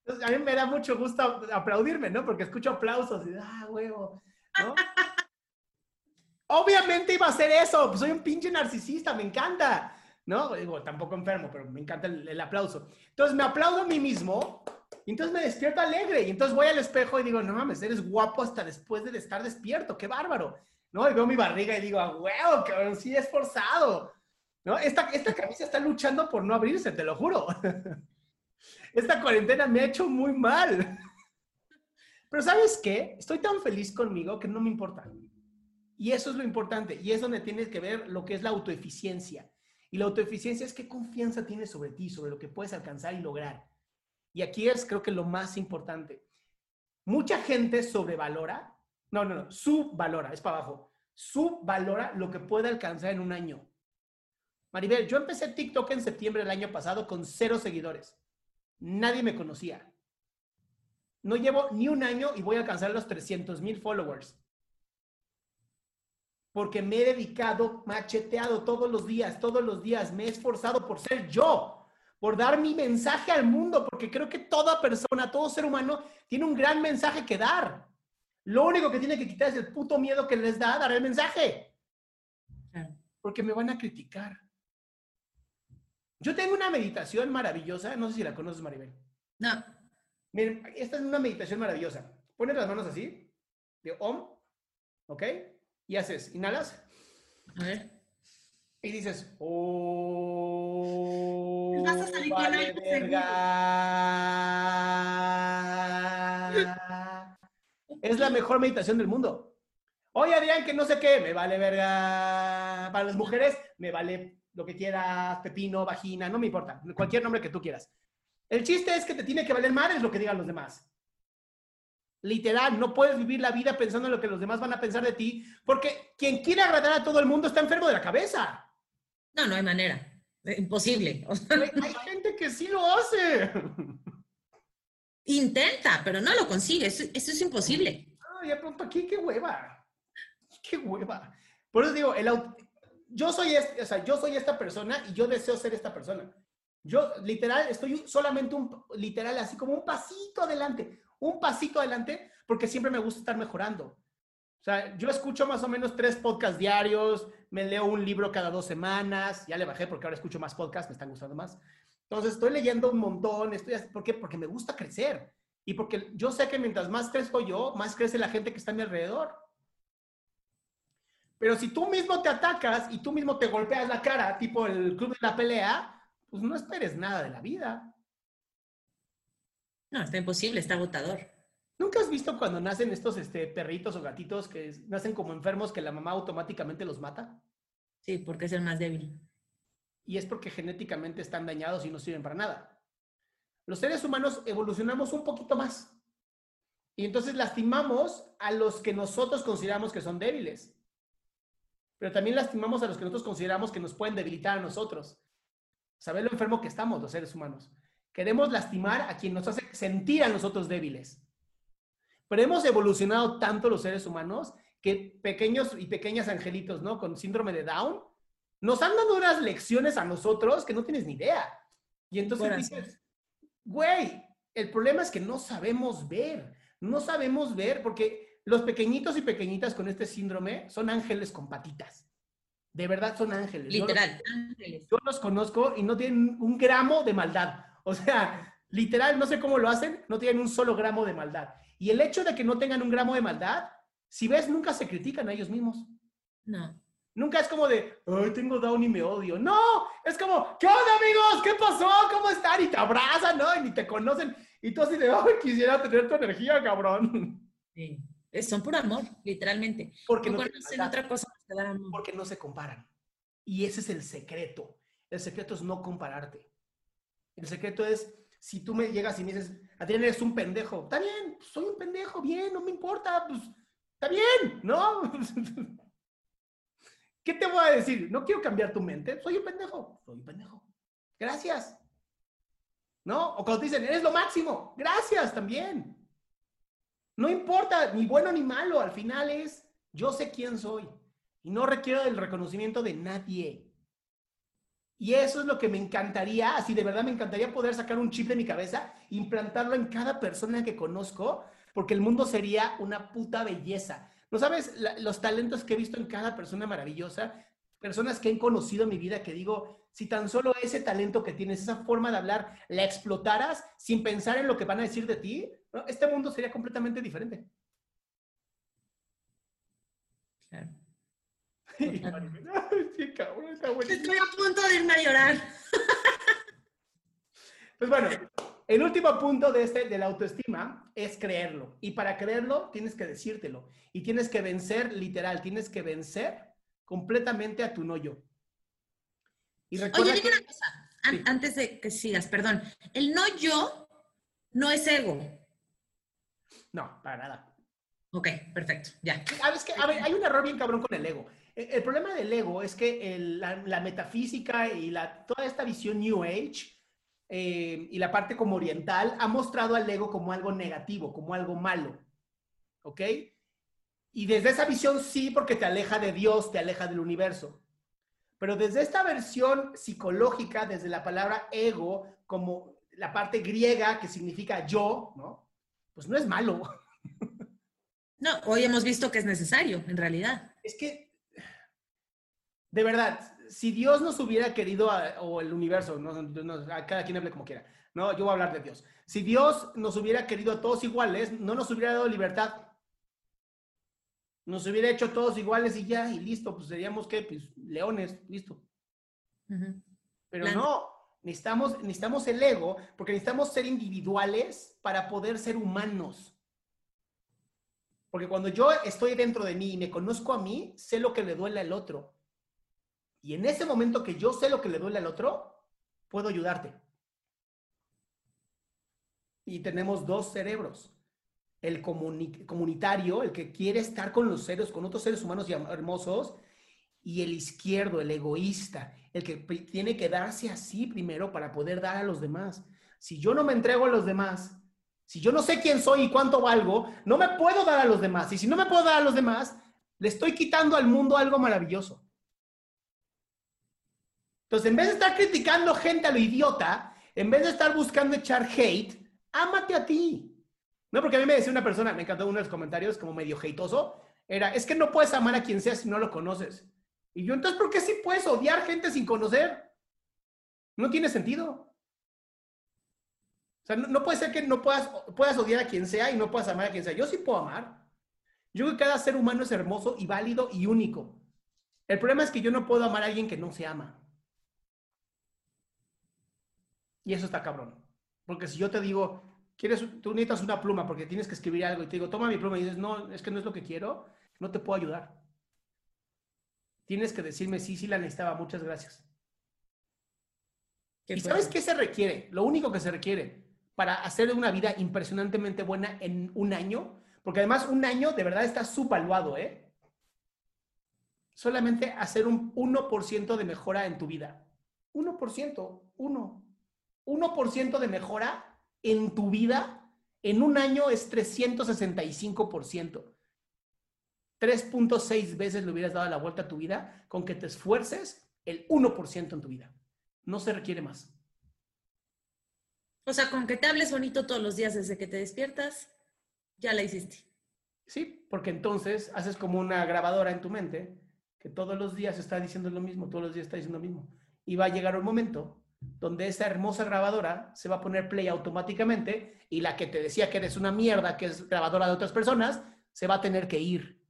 Entonces a mí me da mucho gusto aplaudirme, ¿no? Porque escucho aplausos y, ah, huevo, ¿no? [laughs] Obviamente iba a hacer eso, pues soy un pinche narcisista, me encanta. ¿no? Digo, tampoco enfermo, pero me encanta el, el, aplauso. Entonces me aplaudo a mí mismo y entonces me despierto alegre y entonces voy al espejo y digo, no mames, eres guapo hasta después de estar despierto, qué bárbaro, ¿no? Y veo mi barriga y digo, ah, huevo, cabrón, sí es forzado, ¿no? Esta, esta camisa está luchando por no abrirse, te lo juro. [laughs] Esta cuarentena me ha hecho muy mal. [laughs] Pero ¿sabes qué? Estoy tan feliz conmigo que no me importa. Y eso es lo importante. Y es donde tienes que ver lo que es la autoeficiencia. Y la autoeficiencia es qué confianza tienes sobre ti, sobre lo que puedes alcanzar y lograr. Y aquí es creo que lo más importante. Mucha gente sobrevalora, no, no, no, subvalora, es para abajo, subvalora lo que puede alcanzar en un año. Maribel, yo empecé TikTok en septiembre del año pasado con cero seguidores. Nadie me conocía. No llevo ni un año y voy a alcanzar los 300 mil followers. Porque me he dedicado, macheteado todos los días, todos los días. Me he esforzado por ser yo por dar mi mensaje al mundo, porque creo que toda persona, todo ser humano tiene un gran mensaje que dar. Lo único que tiene que quitar es el puto miedo que les da dar el mensaje. porque me van a criticar. Yo tengo una meditación maravillosa, no sé si la conoces, Maribel. No. Miren, esta es una meditación maravillosa. Pones las manos así, de OM, ¿ok? Y haces, inhalas. A ver. Y dices, oh, Vas a salir con vale algo verga. Es la mejor meditación del mundo. Oye, Adrián, que no sé qué, me vale verga. Para las mujeres, me vale lo que quieras, pepino, vagina, no me importa, cualquier nombre que tú quieras. El chiste es que te tiene que valer madres lo que digan los demás. Literal, no puedes vivir la vida pensando en lo que los demás van a pensar de ti, porque quien quiere agradar a todo el mundo está enfermo de la cabeza. No, no hay manera. Eh, Imposible. [laughs] Hay gente que sí lo hace. intenta, pero no lo consigue. Eso, eso es imposible. Ay, ya pronto aquí, qué hueva. Qué hueva. Por eso digo, el yo soy este, esta persona y yo deseo ser esta persona. Yo literal estoy solamente un literal así como un pasito adelante, un pasito adelante porque siempre me gusta estar mejorando. O sea, yo escucho más o menos tres podcasts diarios, me leo un libro cada dos semanas, ya le bajé porque ahora escucho más podcasts, me están gustando más. Entonces estoy leyendo un montón, estoy ¿por qué? Porque me gusta crecer y porque yo sé que mientras más crezco yo, más crece la gente que está a mi alrededor. Pero si tú mismo te atacas y tú mismo te golpeas la cara, tipo el club de la pelea, pues no esperes nada de la vida. No, está imposible, está agotador. ¿Nunca has visto cuando nacen estos este, perritos o gatitos que nacen como enfermos que la mamá automáticamente los mata? Sí, porque es el más débil. Y es porque genéticamente están dañados y no sirven para nada. Los seres humanos evolucionamos un poquito más. Y entonces lastimamos a los que nosotros consideramos que son débiles. Pero también lastimamos a los que nosotros consideramos que nos pueden debilitar a nosotros. Saber lo enfermo que estamos los seres humanos. Queremos lastimar a quien nos hace sentir a nosotros débiles. Pero hemos evolucionado tanto los seres humanos que pequeños y pequeñas angelitos, ¿no? Con síndrome de Down, nos han dado unas lecciones a nosotros que no tienes ni idea. Y entonces dices, güey, el problema es que no sabemos ver, no sabemos ver porque los pequeñitos y pequeñitas con este síndrome son ángeles con patitas. De verdad son ángeles. Yo los- Literal. Ángeles. yo los conozco y no tienen un gramo de maldad. O sea, literal, no sé cómo lo hacen, no tienen un solo gramo de maldad. Y el hecho de que no tengan un gramo de maldad, si ves, nunca se critican a ellos mismos. No. Nunca es como de, ay, tengo down y me odio. No, es como, ¿qué onda, amigos? ¿Qué pasó? ¿Cómo están? Y te abrazan, ¿no? Y ni te conocen. Y tú así de, ay, quisiera tener tu energía, cabrón. Sí. Es- Son por amor, literalmente. Porque no no, tienen conocen maldad, otra cosa más que dar amor. porque no se comparan. Y ese es el secreto. El secreto es no compararte. El secreto es, si tú me llegas y me dices, Adrián, eres un pendejo. Está bien, soy un pendejo, bien, no me importa, pues, está bien, ¿no? [laughs] ¿Qué te voy a decir? No quiero cambiar tu mente, soy un pendejo, soy un pendejo. Gracias. ¿No? O cuando te dicen, eres lo máximo, gracias también. No importa, ni bueno ni malo, al final es, yo sé quién soy y no requiero el reconocimiento de nadie. Y eso es lo que me encantaría, así de verdad me encantaría poder sacar un chip de mi cabeza, implantarlo en cada persona que conozco, porque el mundo sería una puta belleza. ¿No sabes los talentos que he visto en cada persona maravillosa? Personas que he conocido en mi vida que digo, si tan solo ese talento que tienes, esa forma de hablar, la explotaras sin pensar en lo que van a decir de ti. Este mundo sería completamente diferente. [laughs] Estoy a punto de irme a llorar. Pues bueno, el último punto de, este, de la autoestima es creerlo. Y para creerlo tienes que decírtelo. Y tienes que vencer, literal, tienes que vencer completamente a tu no yo. Y recuerda Oye, dime que- una cosa, an- Sí. antes de que sigas, perdón. El no yo no es ego. No, para nada. Ok, perfecto, ya. A ver, es que, a ver, hay un error bien cabrón con el ego. El, el problema del ego es que el- la, la metafísica y la, toda esta visión New Age eh, y la parte como oriental ha mostrado al ego como algo negativo, como algo malo. ¿Ok? Y desde esa visión sí, porque te aleja de Dios, te aleja del universo. Pero desde esta versión psicológica, desde la palabra ego, como la parte griega que significa yo, ¿no? Pues no es malo. No, hoy hemos visto que es necesario, en realidad. Es que de verdad, si Dios nos hubiera querido, o el universo, no, a cada quien hable como quiera, no, yo voy a hablar de Dios. Si Dios nos hubiera querido a todos iguales, no nos hubiera dado libertad. Nos hubiera hecho todos iguales y ya, y listo, pues seríamos que, pues, leones, listo. Pero no, necesitamos, necesitamos el ego, porque necesitamos ser individuales para poder ser humanos. Porque cuando yo estoy dentro de mí y me conozco a mí, sé lo que le duele al otro. Y en ese momento que yo sé lo que le duele al otro, puedo ayudarte. Y tenemos dos cerebros. El comunitario, el que quiere estar con los seres, con otros seres humanos y hermosos, y el izquierdo, el egoísta, el que tiene que darse así primero para poder dar a los demás. Si yo no me entrego a los demás, si yo no sé quién soy y cuánto valgo, no me puedo dar a los demás. Y si no me puedo dar a los demás, le estoy quitando al mundo algo maravilloso. Entonces, en vez de estar criticando gente a lo idiota, en vez de estar buscando echar hate, ámate a ti. No, porque a mí me decía una persona, me encantó uno de los comentarios como medio hateoso, era, es que no puedes amar a quien sea si no lo conoces. Y yo, entonces, ¿por qué sí puedes odiar gente sin conocer? No tiene sentido. O sea, no, puede ser que no puedas, puedas odiar a quien sea y no puedas amar a quien sea. Yo sí puedo amar. Yo creo que cada ser humano es hermoso y válido y único. El problema es que yo no puedo amar a alguien que no se ama. Y eso está cabrón. Porque si yo te digo, quieres, tú necesitas una pluma porque tienes que escribir algo y te digo, toma mi pluma y dices, no, es que no es lo que quiero, no te puedo ayudar. Tienes que decirme, sí, sí la necesitaba, muchas gracias. ¿Y sabes qué se requiere? Lo único que se requiere para hacer una vida impresionantemente buena en un año, porque además un año de verdad está subvaluado, ¿eh? Solamente hacer un 1% de mejora en tu vida. 1%, 1. 1% de mejora en tu vida en un año es 365%. 3.6 veces le hubieras dado la vuelta a tu vida con que te esfuerces el 1% en tu vida. No se requiere más. O sea, con que te hables bonito todos los días desde que te despiertas, ya la hiciste. Sí, porque entonces haces como una grabadora en tu mente que todos los días está diciendo lo mismo, todos los días está diciendo lo mismo. Y va a llegar un momento donde esa hermosa grabadora se va a poner play automáticamente y la que te decía que eres una mierda, que es grabadora de otras personas, se va a tener que ir.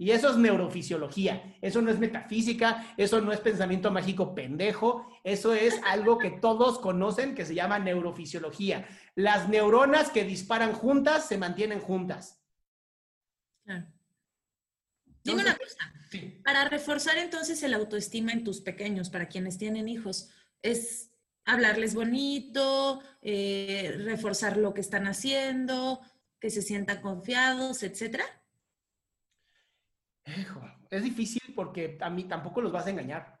Y eso es neurofisiología, eso no es metafísica, eso no es pensamiento mágico pendejo, eso es algo que todos conocen que se llama neurofisiología. Las neuronas que disparan juntas se mantienen juntas. Dime una cosa, para reforzar entonces el autoestima en tus pequeños, para quienes tienen hijos, es hablarles bonito, eh, reforzar lo que están haciendo, que se sientan confiados, etcétera es difícil porque a mí tampoco los vas a engañar.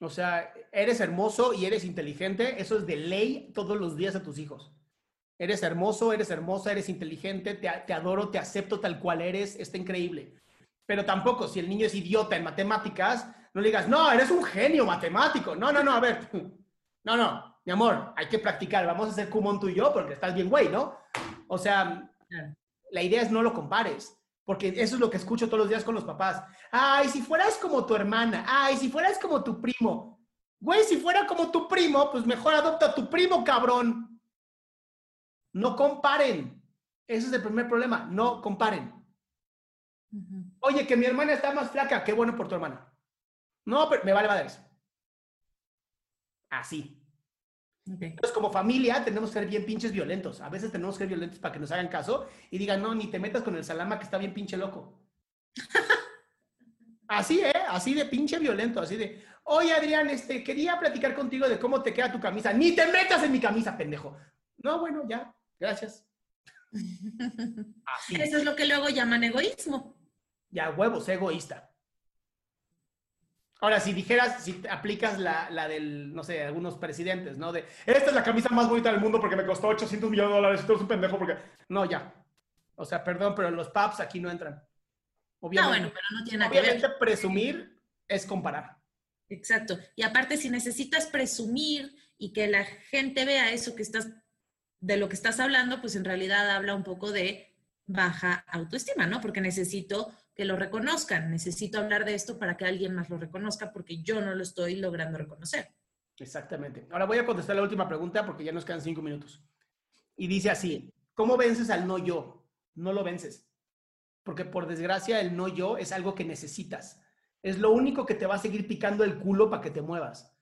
O sea, eres hermoso y eres inteligente, eso es de ley todos los días a tus hijos. Eres hermoso, eres hermosa, eres inteligente, te, te adoro, te acepto tal cual eres, está increíble. Pero tampoco, si el niño es idiota en matemáticas, no le digas, no, eres un genio matemático. No, no, no, a ver. [laughs] No, no, mi amor, hay que practicar. Vamos a hacer Kumon tú y yo porque estás bien güey, ¿no? O sea, la idea es no lo compares. Porque eso es lo que escucho todos los días con los papás. Ay, si fueras como tu hermana. Ay, si fueras como tu primo. Güey, si fuera como tu primo, pues mejor adopta a tu primo, cabrón. No comparen. Ese es el primer problema. No comparen. Oye, que mi hermana está más flaca. Qué bueno por tu hermana. No, pero me vale madres. Así. Entonces, como familia, tenemos que ser bien pinches violentos. A veces tenemos que ser violentos para que nos hagan caso y digan, no, ni te metas con el salama que está bien pinche loco. [laughs] así, ¿eh? Así de pinche violento, así de, oye, Adrián, este, quería platicar contigo de cómo te queda tu camisa. Ni te metas en mi camisa, pendejo. No, bueno, ya, gracias. [laughs] Eso es lo que luego llaman egoísmo. Ya, huevos, egoísta. Ahora, si dijeras, si aplicas la, la, del, no sé, algunos presidentes, ¿no? De, esta es la camisa más bonita del mundo porque me costó 800 millones de dólares y tú eres un pendejo porque... No, ya. O sea, perdón, pero los paps aquí no entran. Obviamente, no, bueno, pero no tiene nada obviamente que ver. presumir es comparar. Exacto. Y aparte, si necesitas presumir y que la gente vea eso que estás, de lo que estás hablando, pues en realidad habla un poco de baja autoestima, ¿no? Porque necesito que lo reconozcan. Necesito hablar de esto para que alguien más lo reconozca porque yo no lo estoy logrando reconocer. Exactamente. Ahora voy a contestar la última pregunta porque ya nos quedan cinco minutos. Y dice así, ¿cómo vences al no yo? No lo vences. Porque por desgracia el no yo es algo que necesitas. Es lo único que te va a seguir picando el culo para que te muevas.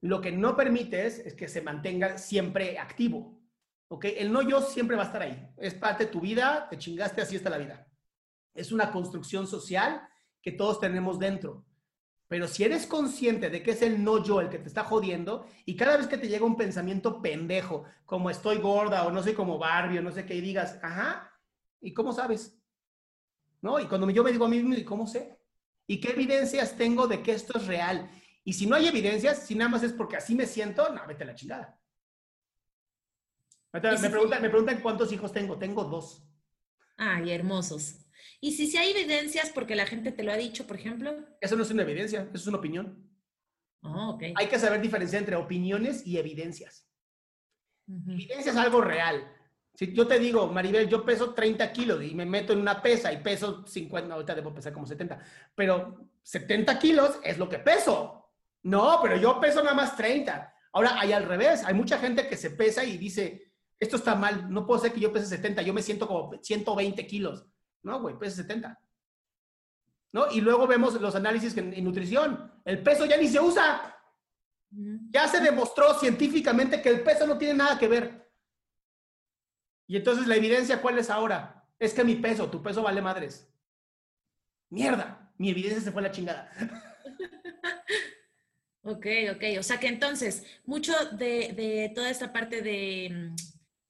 Lo que no permites es que se mantenga siempre activo. ¿Ok? El no yo siempre va a estar ahí. Es parte de tu vida, te chingaste, así está la vida. Es una construcción social que todos tenemos dentro. Pero si eres consciente de que es el no yo el que te está jodiendo y cada vez que te llega un pensamiento pendejo, como estoy gorda o no soy como Barbie o no sé qué, y digas, ajá, ¿y cómo sabes? ¿No? Y cuando yo me digo a mí mismo, ¿y cómo sé? ¿Y qué evidencias tengo de que esto es real? Y si no hay evidencias, si nada más es porque así me siento, no, vete a la chingada. Me, preguntan, me preguntan cuántos hijos tengo. Tengo dos. Ay, hermosos. Y si, si hay evidencias porque la gente te lo ha dicho, por ejemplo. Eso no es una evidencia, eso es una opinión. Oh, Hay que saber diferenciar entre opiniones y evidencias. Evidencia es algo real. Si yo te digo, Maribel, yo peso 30 kilos y me meto en una pesa y peso 50, ahorita debo pesar como 70, pero 70 kilos es lo que peso. No, pero yo peso nada más 30. Ahora hay al revés, hay mucha gente que se pesa y dice, esto está mal, no puedo ser que yo pese 70, yo me siento como 120 kilos. No, güey, pesa 70. ¿No? Y luego vemos los análisis en, nutrición. El peso ya ni se usa. Ya se demostró científicamente que el peso no tiene nada que ver. Y entonces la evidencia, ¿cuál es ahora? Es que mi peso, tu peso vale madres. Mierda, mi evidencia se fue a la chingada. [laughs] ok, ok. O sea que entonces, mucho de, de toda esta parte de mm,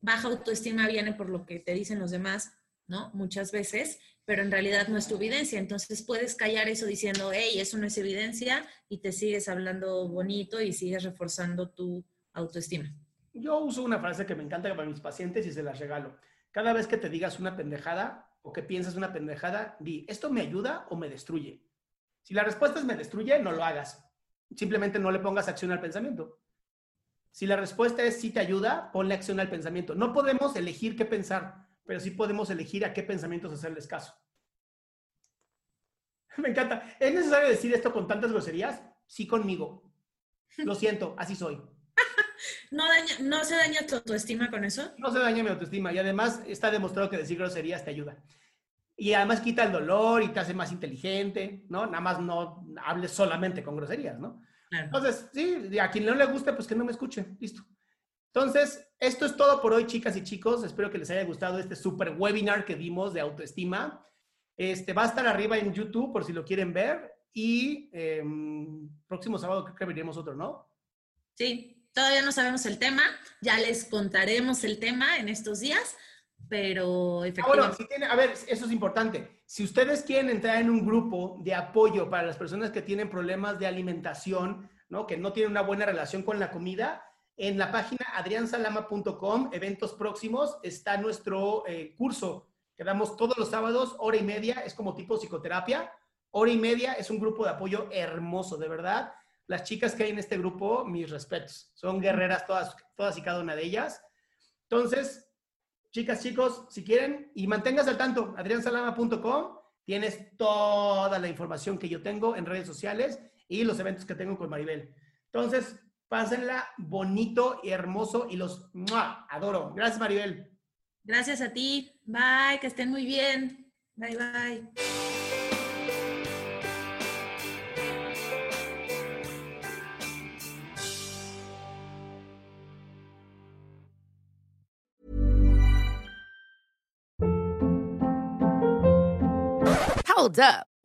baja autoestima viene por lo que te dicen los demás, ¿no? Muchas veces, pero en realidad no es tu evidencia. Entonces puedes callar eso diciendo, hey, eso no es evidencia y te sigues hablando bonito y sigues reforzando tu autoestima. Yo uso una frase que me encanta para mis pacientes y se las regalo. Cada vez que te digas una pendejada o que piensas una pendejada, di, ¿esto me ayuda o me destruye? Si la respuesta es me destruye, no lo hagas. Simplemente no le pongas acción al pensamiento. Si la respuesta es sí te ayuda, ponle acción al pensamiento. No podemos elegir qué pensar pero sí podemos elegir a qué pensamientos hacerles caso. [laughs] Me encanta. ¿Es necesario decir esto con tantas groserías? Sí, conmigo. Lo [laughs] siento, así soy. ¿No, ¿No se daña tu autoestima con eso? No se daña mi autoestima y además está demostrado que decir groserías te ayuda. Y además quita el dolor y te hace más inteligente, ¿no? Nada más no hables solamente con groserías, ¿no? Entonces, sí, a quien no le guste, pues que no me escuche. Listo. Entonces, esto es todo por hoy, chicas y chicos. Espero que les haya gustado este super webinar que dimos de autoestima. Este va a estar arriba en YouTube por si lo quieren ver. Y em, próximo sábado creo que veremos otro, ¿no? Sí, todavía no sabemos el tema. Ya les contaremos el tema en estos días, pero efectivamente. Ah, bueno, a ver, eso es importante. Si ustedes quieren entrar en un grupo de apoyo para las personas que tienen problemas de alimentación, ¿no? Que no tienen una buena relación con la comida, en la página adriansalama.com, eventos próximos, está nuestro eh, curso que damos todos los sábados, hora y media, es como tipo psicoterapia. Hora y media es un grupo de apoyo hermoso, de verdad. Las chicas que hay en este grupo, mis respetos. Son guerreras todas, todas y cada una de ellas. Entonces, chicas, chicos, si quieren, y mantengas al tanto, adriansalama.com, tienes toda la información que yo tengo en redes sociales y los eventos que tengo con Maribel. Entonces, Pásenla bonito y hermoso y los adoro. Gracias, Maribel. Gracias a ti. Bye, que estén muy bien. Bye, bye. Hold up.